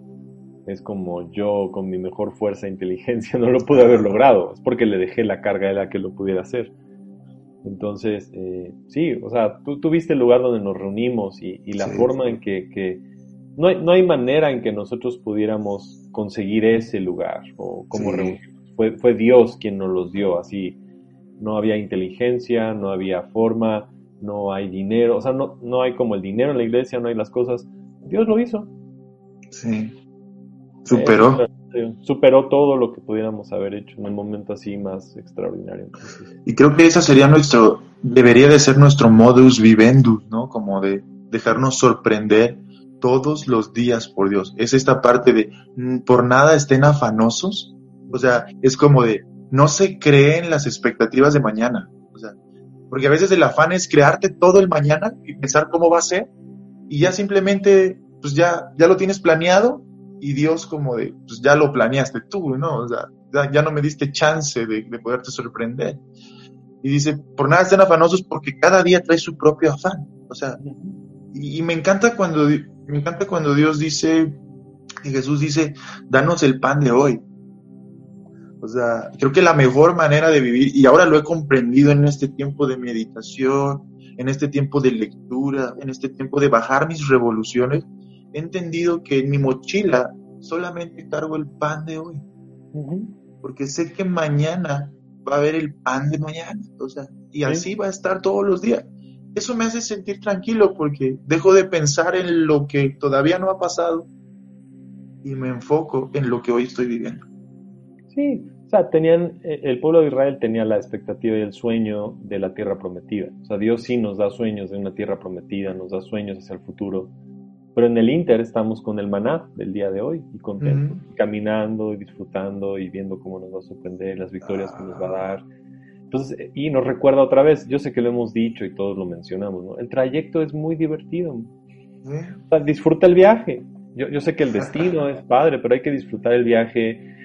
es como yo con mi mejor fuerza e inteligencia no lo pude haber logrado, es porque le dejé la carga a él a que lo pudiera hacer. Entonces, eh, sí, o sea, tú, tuviste el lugar donde nos reunimos y, la forma en que, no, hay, no, hay, manera en que nosotros pudiéramos conseguir ese lugar o como Fue, fue Dios quien nos los dio, así no había inteligencia, no había forma, no hay dinero, o sea, no, no hay como el dinero en la iglesia, no hay las cosas. Dios lo hizo. Sí. Superó. Superó todo lo que pudiéramos haber hecho en un momento así más extraordinario. y creo que esa sería nuestro, debería de ser nuestro modus vivendus, ¿no? Como de dejarnos sorprender todos los días por Dios. Es esta parte de mm, por nada estén afanosos. O sea, es como de no se creen las expectativas de mañana. O sea, porque a veces el afán es crearte todo el mañana y pensar cómo va a ser y ya simplemente, pues ya, ya lo tienes planeado y Dios como de, pues ya lo planeaste tú, ¿no? O sea, ya, no me diste chance de, poderte sorprender. Y dice, por nada estén afanosos porque cada día trae su propio afán. O sea, y, me encanta cuando, me encanta cuando Dios dice, y Jesús dice, danos el pan de hoy. O sea, creo que la mejor manera de vivir, y ahora lo he comprendido en este tiempo de meditación, en este tiempo de lectura, en este tiempo de bajar mis revoluciones, he entendido que en mi mochila solamente cargo el pan de hoy. Porque sé que mañana va a haber el pan de mañana. O sea, y así va a estar todos los días. Eso me hace sentir tranquilo porque dejo de pensar en lo que todavía no ha pasado y me enfoco en lo que hoy estoy viviendo. Sí, o sea, tenían, eh, el pueblo de Israel tenía la expectativa y el sueño de la tierra prometida. O sea, Dios sí nos da sueños de una tierra prometida, nos da sueños hacia el futuro. Pero en el Inter estamos con el maná del día de hoy y contentos, caminando y disfrutando y viendo cómo nos va a sorprender, las victorias que nos va a dar. Entonces, y nos recuerda otra vez, yo sé que lo hemos dicho y todos lo mencionamos, ¿no? El trayecto es muy divertido. O sea, disfruta el viaje. Yo, yo sé que el destino es padre, pero hay que disfrutar el viaje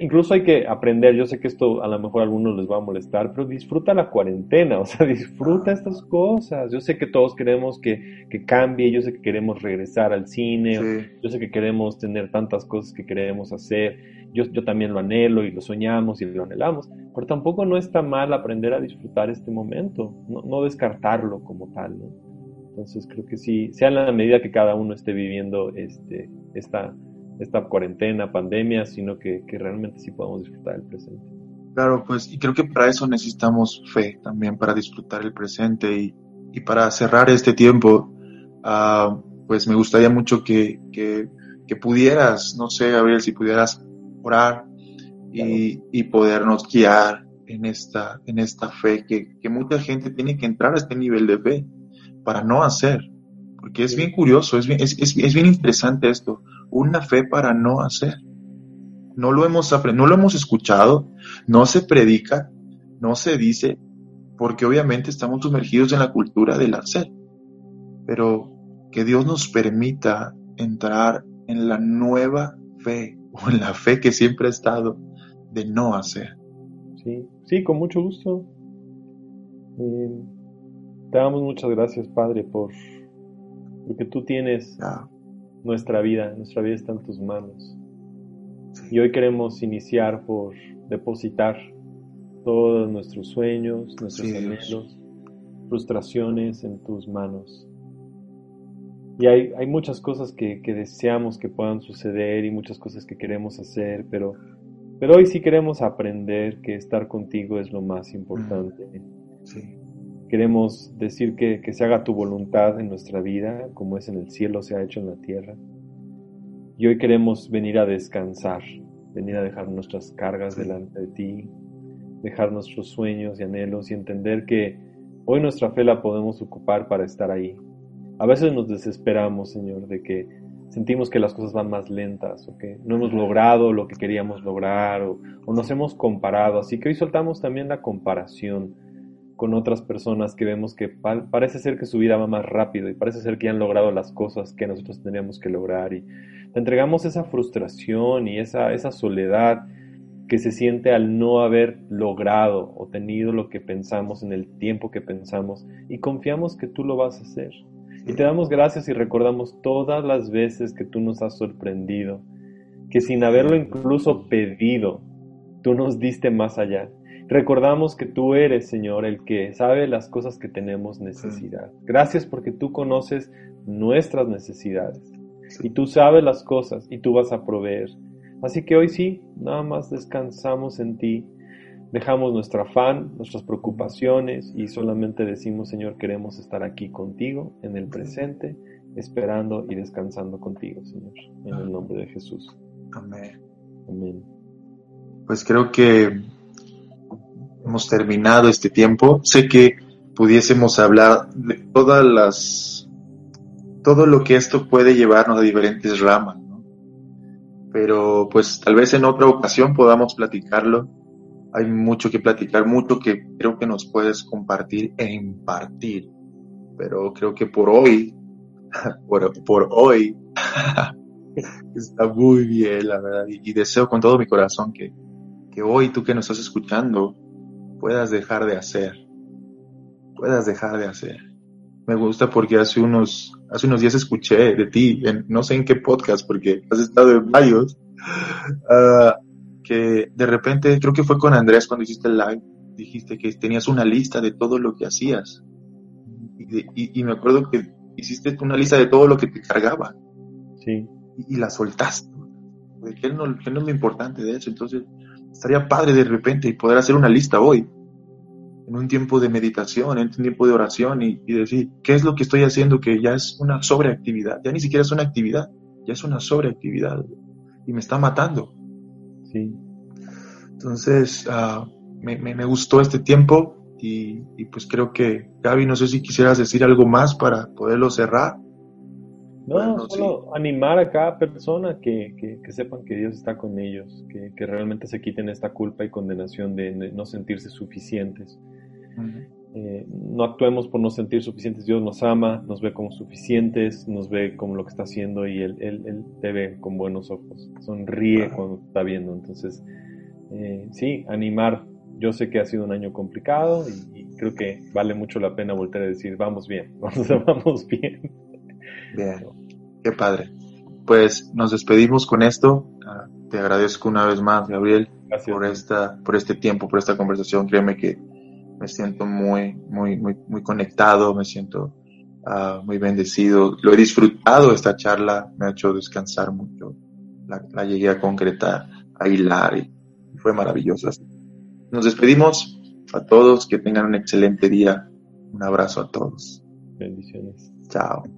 Incluso hay que aprender, yo sé que esto a lo mejor a algunos les va a molestar, pero disfruta la cuarentena, o sea, disfruta estas cosas. Yo sé que todos queremos que, que cambie, yo sé que queremos regresar al cine, yo sé que queremos tener tantas cosas que queremos hacer, yo, yo también lo anhelo y lo soñamos y lo anhelamos, pero tampoco no está mal aprender a disfrutar este momento, no, no descartarlo como tal, ¿no? Entonces creo que sí, sea en la medida que cada uno esté viviendo este, esta esta cuarentena, pandemia, sino que, realmente sí podamos disfrutar el presente. Claro, pues, y creo que para eso necesitamos fe también, para disfrutar el presente y, para cerrar este tiempo, ah, pues me gustaría mucho que, pudieras, no sé, Gabriel, si pudieras orar y, y, podernos guiar en esta, en esta fe, que, mucha gente tiene que entrar a este nivel de fe para no hacer, porque es bien curioso, es bien, es, es bien interesante esto una fe para no hacer. No lo hemos no lo hemos escuchado, no se predica, no se dice, porque obviamente estamos sumergidos en la cultura del hacer. Pero que Dios nos permita entrar en la nueva fe o en la fe que siempre ha estado de no hacer. Sí, sí, con mucho gusto. Eh, te damos muchas gracias, Padre, por lo que tú tienes nuestra vida, nuestra vida está en tus manos. Y hoy queremos iniciar por depositar todos nuestros sueños, nuestros anhelos, frustraciones en tus manos. Y hay, hay muchas cosas que, deseamos que puedan suceder y muchas cosas que queremos hacer, pero, pero hoy sí queremos aprender que estar contigo es lo más importante. Sí. Queremos decir que, se haga tu voluntad en nuestra vida, como es en el cielo, se ha hecho en la tierra. Y hoy queremos venir a descansar, venir a dejar nuestras cargas delante de ti, dejar nuestros sueños y anhelos y entender que hoy nuestra fe la podemos ocupar para estar ahí. A veces nos desesperamos, Señor, de que sentimos que las cosas van más lentas o que no hemos logrado lo que queríamos lograr o, o nos hemos comparado. Así que hoy soltamos también la comparación con otras personas que vemos que parece ser que su vida va más rápido y parece ser que han logrado las cosas que nosotros tendríamos que lograr y te entregamos esa frustración y esa, esa soledad que se siente al no haber logrado o tenido lo que pensamos en el tiempo que pensamos y confiamos que tú lo vas a hacer. Y te damos gracias y recordamos todas las veces que tú nos has sorprendido, que sin haberlo incluso pedido, tú nos diste más allá. Recordamos que tú eres, Señor, el que sabe las cosas que tenemos necesidad. Gracias porque tú conoces nuestras necesidades y tú sabes las cosas y tú vas a proveer. Así que hoy sí, nada más descansamos en ti, dejamos nuestro afán, nuestras preocupaciones y solamente decimos, Señor, queremos estar aquí contigo en el presente, esperando y descansando contigo, Señor, en el nombre de Jesús. Amén. Amén. Pues creo que hemos terminado este tiempo. Sé que pudiésemos hablar de todas las, todo lo que esto puede llevarnos a diferentes ramas pero pues tal vez en otra ocasión podamos platicarlo. Hay mucho que platicar, mucho que creo que nos puedes compartir e impartir, pero creo que por hoy, por, por hoy, está muy bien, la verdad, y, deseo con todo mi corazón que, que hoy tú que nos estás escuchando puedas dejar de hacer, puedas dejar de hacer. Me gusta porque hace unos hace unos días escuché de ti, en, no sé en qué podcast, porque has estado en varios, ah, que de repente, creo que fue con Andrés cuando hiciste el live, dijiste que tenías una lista de todo lo que hacías. Y, me acuerdo que hiciste una lista de todo lo que te cargaba. Sí. Y, la soltaste. ¿Qué no, ¿Qué no es lo importante de eso? Entonces, estaría padre de repente poder hacer una lista hoy en un tiempo de meditación, en un tiempo de oración y, decir, ¿qué es lo que estoy haciendo que ya es una sobreactividad? Ya ni siquiera es una actividad, ya es una sobreactividad y me está matando. Sí. Entonces, uh, me, me, gustó este tiempo y, y, pues creo que, Gaby, no sé si quisieras decir algo más para poderlo cerrar. No, solo animar a cada persona que, que, que, sepan que Dios está con ellos, que, que, realmente se quiten esta culpa y condenación de no sentirse suficientes. Eh, no actuemos por no sentir suficientes. Dios nos ama, nos ve como suficientes, nos ve como lo que está haciendo y Él, él, te ve con buenos ojos. Sonríe cuando está viendo. Entonces, eh, sí, animar. Yo sé que ha sido un año complicado y, creo que vale mucho la pena volver a decir, vamos bien, vamos, bien. Bien, qué padre. Pues nos despedimos con esto. Ah, te agradezco una vez más, Gabriel, por esta, por este tiempo, por esta conversación. Créeme que me siento muy, muy, muy, muy conectado, me siento uh, muy bendecido. Lo he disfrutado esta charla, me ha hecho descansar mucho. La, la llegué a concretar, a hilar y fue maravilloso. Nos despedimos a todos, que tengan un excelente día. Un abrazo a todos. Bendiciones. Chao.